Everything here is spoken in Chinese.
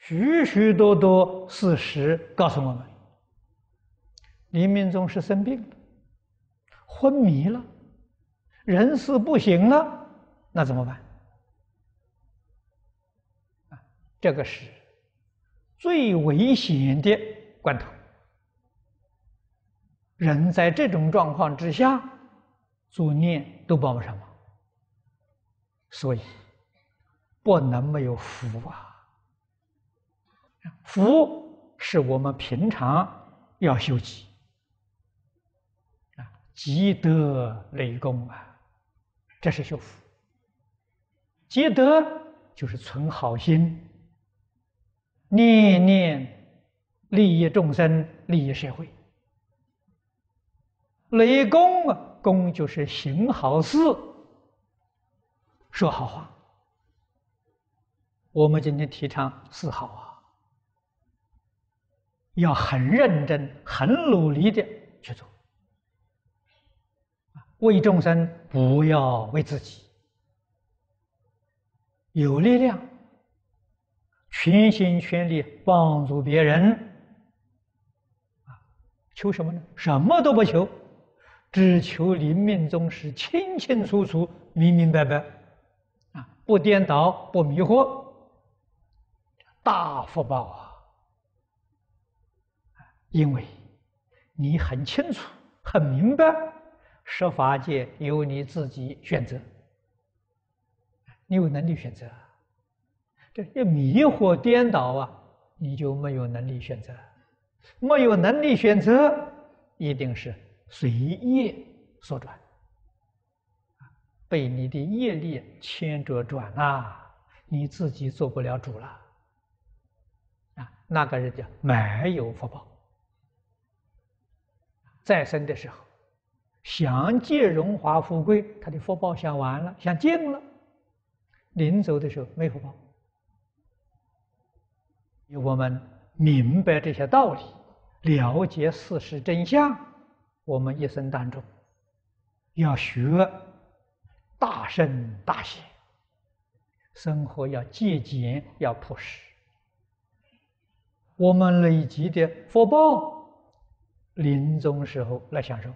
许许多多事实告诉我们，临命终是生病了，昏迷了，人事不行了，那怎么办？啊，这个是最危险的关头。人在这种状况之下，做念都帮不上忙，所以不能没有福啊！福是我们平常要修积啊，积德累功啊，这是修福。积德就是存好心，念念利益众生，利益社会。累功啊，功就是行好事，说好话。我们今天提倡四好啊，要很认真、很努力的去做，为众生，不要为自己。有力量，全心全力帮助别人，啊，求什么呢？什么都不求。只求临命终时清清楚楚、明明白白，啊，不颠倒、不迷惑，大福报啊！因为你很清楚、很明白，十法界由你自己选择，你有能力选择。这一迷惑颠倒啊，你就没有能力选择，没有能力选择，一定是。随业所转，被你的业力牵着转啊，你自己做不了主了，啊，那个人就没有福报。在生的时候，想借荣华富贵，他的福报享完了，享尽了，临走的时候没福报。我们明白这些道理，了解事实真相。我们一生当中要学大圣大贤，生活要节俭，要朴实。我们累积的福报，临终时候来享受。